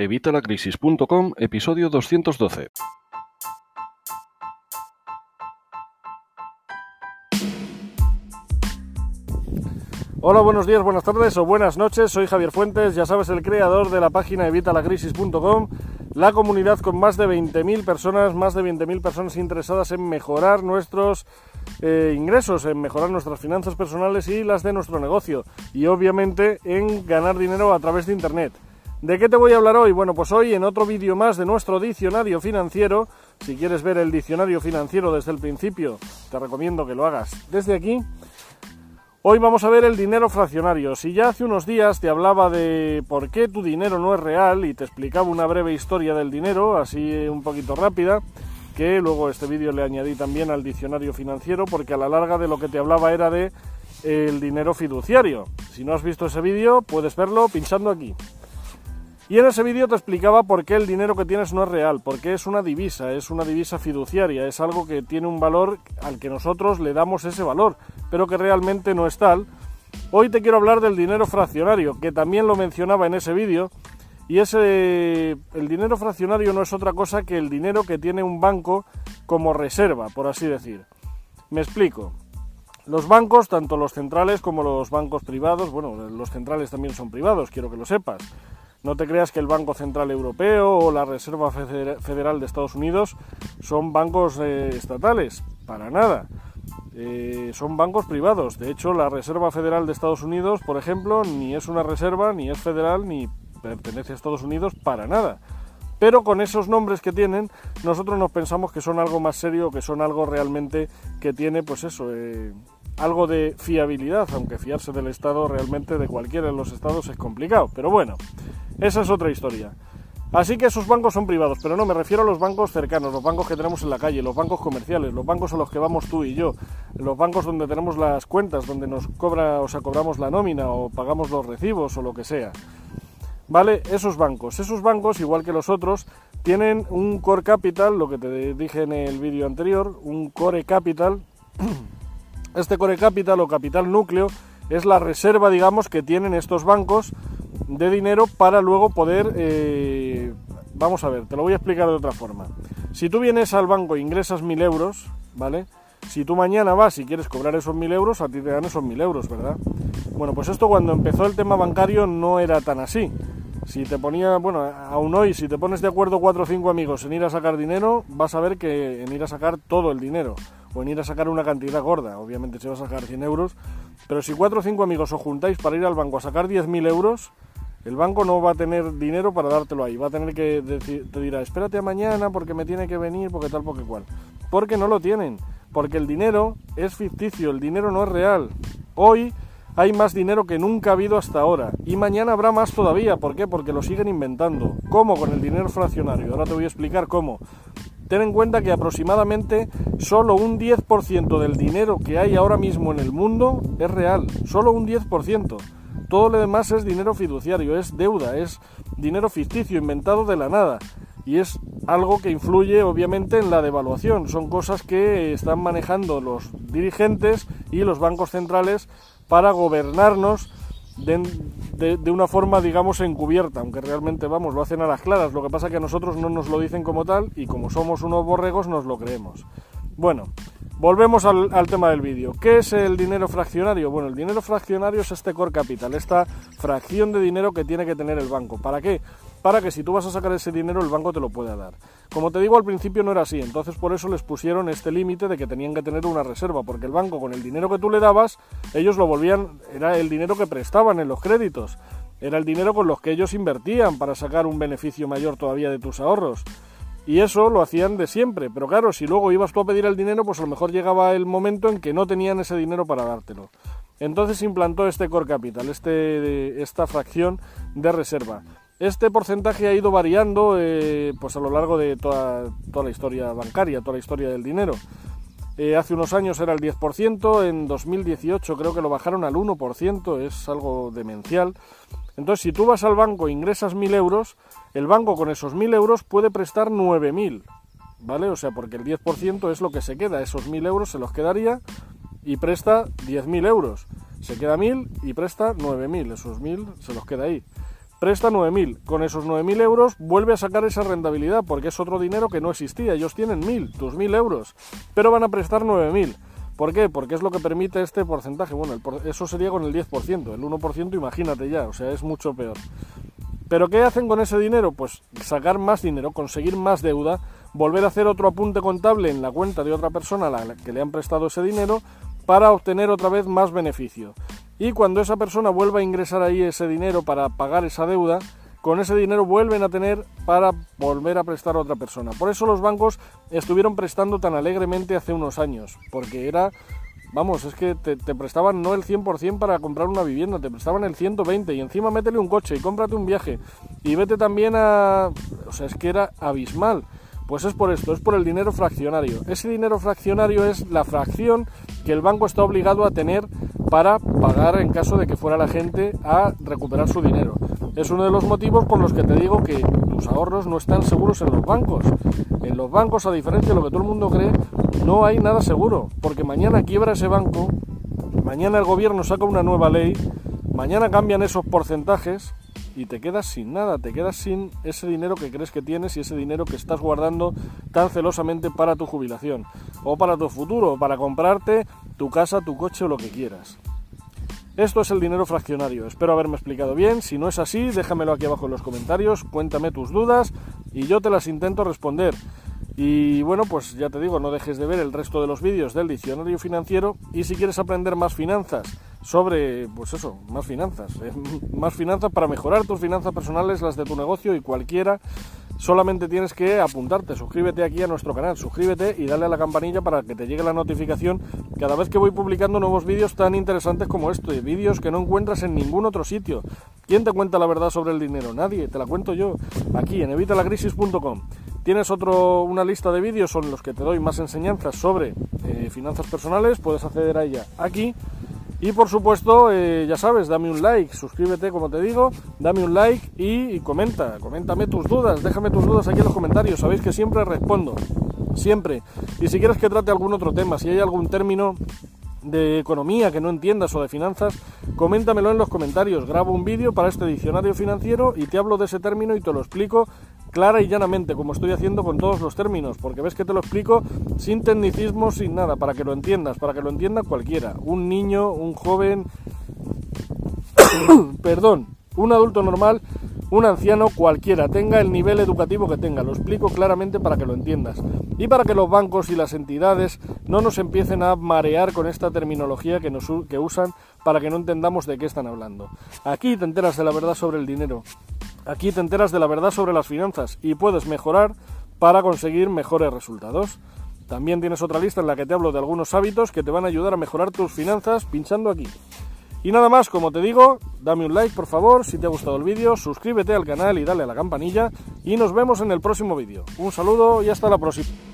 Evitalacrisis.com, episodio 212. Hola, buenos días, buenas tardes o buenas noches. Soy Javier Fuentes, ya sabes, el creador de la página evitalacrisis.com, la comunidad con más de 20.000 personas, más de 20.000 personas interesadas en mejorar nuestros eh, ingresos, en mejorar nuestras finanzas personales y las de nuestro negocio. Y obviamente en ganar dinero a través de Internet. ¿De qué te voy a hablar hoy? Bueno, pues hoy en otro vídeo más de nuestro diccionario financiero, si quieres ver el diccionario financiero desde el principio, te recomiendo que lo hagas desde aquí. Hoy vamos a ver el dinero fraccionario. Si ya hace unos días te hablaba de por qué tu dinero no es real y te explicaba una breve historia del dinero, así un poquito rápida, que luego este vídeo le añadí también al diccionario financiero porque a la larga de lo que te hablaba era de el dinero fiduciario. Si no has visto ese vídeo, puedes verlo pinchando aquí. Y en ese vídeo te explicaba por qué el dinero que tienes no es real, porque es una divisa, es una divisa fiduciaria, es algo que tiene un valor al que nosotros le damos ese valor, pero que realmente no es tal. Hoy te quiero hablar del dinero fraccionario, que también lo mencionaba en ese vídeo, y ese el dinero fraccionario no es otra cosa que el dinero que tiene un banco como reserva, por así decir. Me explico. Los bancos, tanto los centrales como los bancos privados, bueno, los centrales también son privados, quiero que lo sepas no te creas que el Banco Central Europeo o la Reserva Federal de Estados Unidos son bancos eh, estatales, para nada. Eh, son bancos privados. De hecho, la Reserva Federal de Estados Unidos, por ejemplo, ni es una reserva, ni es federal, ni pertenece a Estados Unidos, para nada. Pero con esos nombres que tienen, nosotros nos pensamos que son algo más serio, que son algo realmente que tiene, pues eso, eh, algo de fiabilidad, aunque fiarse del Estado realmente de cualquiera de los estados es complicado. Pero bueno, esa es otra historia. Así que esos bancos son privados, pero no me refiero a los bancos cercanos, los bancos que tenemos en la calle, los bancos comerciales, los bancos a los que vamos tú y yo, los bancos donde tenemos las cuentas, donde nos cobra, o sea, cobramos la nómina o pagamos los recibos o lo que sea. ¿Vale? Esos bancos, esos bancos, igual que los otros, tienen un core capital, lo que te dije en el vídeo anterior, un core capital. Este core capital o capital núcleo es la reserva, digamos, que tienen estos bancos de dinero para luego poder... Eh, vamos a ver, te lo voy a explicar de otra forma. Si tú vienes al banco e ingresas mil euros, ¿vale? Si tú mañana vas y quieres cobrar esos mil euros, a ti te dan esos mil euros, ¿verdad? Bueno, pues esto cuando empezó el tema bancario no era tan así. Si te ponía, bueno, aún hoy, si te pones de acuerdo cuatro o cinco amigos en ir a sacar dinero, vas a ver que en ir a sacar todo el dinero o en ir a sacar una cantidad gorda. Obviamente se va a sacar 100 euros, pero si cuatro o cinco amigos os juntáis para ir al banco a sacar 10.000 euros, el banco no va a tener dinero para dártelo ahí, va a tener que decir, te dirá, espérate a mañana porque me tiene que venir, porque tal, porque cual. Porque no lo tienen, porque el dinero es ficticio, el dinero no es real. Hoy hay más dinero que nunca ha habido hasta ahora y mañana habrá más todavía. ¿Por qué? Porque lo siguen inventando. ¿Cómo? Con el dinero fraccionario. Ahora te voy a explicar cómo. Ten en cuenta que aproximadamente solo un 10% del dinero que hay ahora mismo en el mundo es real. Solo un 10%. Todo lo demás es dinero fiduciario, es deuda, es dinero ficticio, inventado de la nada. Y es algo que influye obviamente en la devaluación. Son cosas que están manejando los dirigentes y los bancos centrales para gobernarnos una forma, digamos, encubierta, aunque realmente, vamos, lo hacen a las claras. Lo que pasa es que a nosotros no nos lo dicen como tal y como somos unos borregos nos lo creemos. Bueno, Volvemos al, tema del vídeo. ¿Qué es el dinero fraccionario? Bueno, el dinero fraccionario es este core capital, esta fracción de dinero que tiene que tener el banco. ¿Para qué? Para que si tú vas a sacar ese dinero el banco te lo pueda dar. Como te digo, al principio no era así, entonces por eso les pusieron este límite de que tenían que tener una reserva, porque el banco con el dinero que tú le dabas, ellos lo volvían, era el dinero que prestaban en los créditos, era el dinero con los que ellos invertían para sacar un beneficio mayor todavía de tus ahorros. Y eso lo hacían de siempre, pero claro, si luego ibas tú a pedir el dinero, pues a lo mejor llegaba el momento en que no tenían ese dinero para dártelo. Entonces implantó este core capital, este, esta fracción de reserva. Este porcentaje ha ido variando eh, pues a lo largo de toda, toda, la historia bancaria, toda la historia del dinero. Eh, hace unos años era el 10%, en 2018 creo que lo bajaron al 1%, es algo demencial. Entonces, si tú vas al banco e ingresas 1.000 euros, el banco con esos 1.000 euros puede prestar 9.000, ¿vale? O sea, porque el 10% es lo que se queda, esos 1.000 euros se los quedaría y presta 10.000 euros. Se queda 1.000 y presta 9.000, esos 1.000 se los queda ahí. Presta 9.000. Con esos 9.000 euros vuelve a sacar esa rentabilidad porque es otro dinero que no existía. Ellos tienen 1.000, tus 1.000 euros, pero van a prestar 9.000. ¿Por qué? Porque es lo que permite este porcentaje. Bueno, eso sería con el 10%, el 1% imagínate ya, o sea, es mucho peor. Pero ¿qué hacen con ese dinero? Pues sacar más dinero, conseguir más deuda, volver a hacer otro apunte contable en la cuenta de otra persona a la que le han prestado ese dinero para obtener otra vez más beneficio. Y cuando esa persona vuelva a ingresar ahí ese dinero para pagar esa deuda, con ese dinero vuelven a tener para volver a prestar a otra persona. Por eso los bancos estuvieron prestando tan alegremente hace unos años, porque era, vamos, es que te, prestaban no el 100% para comprar una vivienda, te prestaban el 120 y encima métele un coche y cómprate un viaje y vete también a... O sea, es que era abismal. Pues es por esto, es por el dinero fraccionario. Ese dinero fraccionario es la fracción que el banco está obligado a tener para pagar en caso de que fuera la gente a recuperar su dinero. Es uno de los motivos por los que te digo que tus ahorros no están seguros en los bancos. En los bancos, a diferencia de lo que todo el mundo cree, no hay nada seguro, porque mañana quiebra ese banco, mañana el gobierno saca una nueva ley, mañana cambian esos porcentajes y te quedas sin nada, te quedas sin ese dinero que crees que tienes y ese dinero que estás guardando tan celosamente para tu jubilación o para tu futuro, para comprarte tu casa, tu coche o lo que quieras. Esto es el dinero fraccionario. Espero haberme explicado bien. Si no es así, déjamelo aquí abajo en los comentarios, cuéntame tus dudas y yo te las intento responder. Y bueno, pues ya te digo, no dejes de ver el resto de los vídeos del diccionario financiero y si quieres aprender más finanzas sobre, pues eso, más finanzas, eh, más finanzas para mejorar tus finanzas personales, las de tu negocio y cualquiera, solamente tienes que apuntarte, suscríbete aquí a nuestro canal, suscríbete y dale a la campanilla para que te llegue la notificación cada vez que voy publicando nuevos vídeos tan interesantes como este, vídeos que no encuentras en ningún otro sitio. ¿Quién te cuenta la verdad sobre el dinero? Nadie, te la cuento yo, aquí en evitalacrisis.com. Tienes otro, una lista de vídeos son los que te doy más enseñanzas sobre eh, finanzas personales, puedes acceder a ella aquí y por supuesto, eh, ya sabes, dame un like, suscríbete como te digo, dame un like y, comenta, coméntame tus dudas, déjame tus dudas aquí en los comentarios, sabéis que siempre respondo, siempre. Y si quieres que trate algún otro tema, si hay algún término de economía que no entiendas o de finanzas, coméntamelo en los comentarios. Grabo un vídeo para este diccionario financiero y te hablo de ese término y te lo explico clara y llanamente, como estoy haciendo con todos los términos, porque ves que te lo explico sin tecnicismo, sin nada, para que lo entiendas, para que lo entienda cualquiera, un niño, un joven, perdón, un adulto normal, un anciano cualquiera, tenga el nivel educativo que tenga, lo explico claramente para que lo entiendas. Y para que los bancos y las entidades no nos empiecen a marear con esta terminología que, nos, que usan para que no entendamos de qué están hablando. Aquí te enteras de la verdad sobre el dinero, Aquí te enteras de la verdad sobre las finanzas y puedes mejorar para conseguir mejores resultados. También tienes otra lista en la que te hablo de algunos hábitos que te van a ayudar a mejorar tus finanzas pinchando aquí. Y nada más, como te digo, dame un like por favor si te ha gustado el vídeo, suscríbete al canal y dale a la campanilla y nos vemos en el próximo vídeo. Un saludo y hasta la próxima.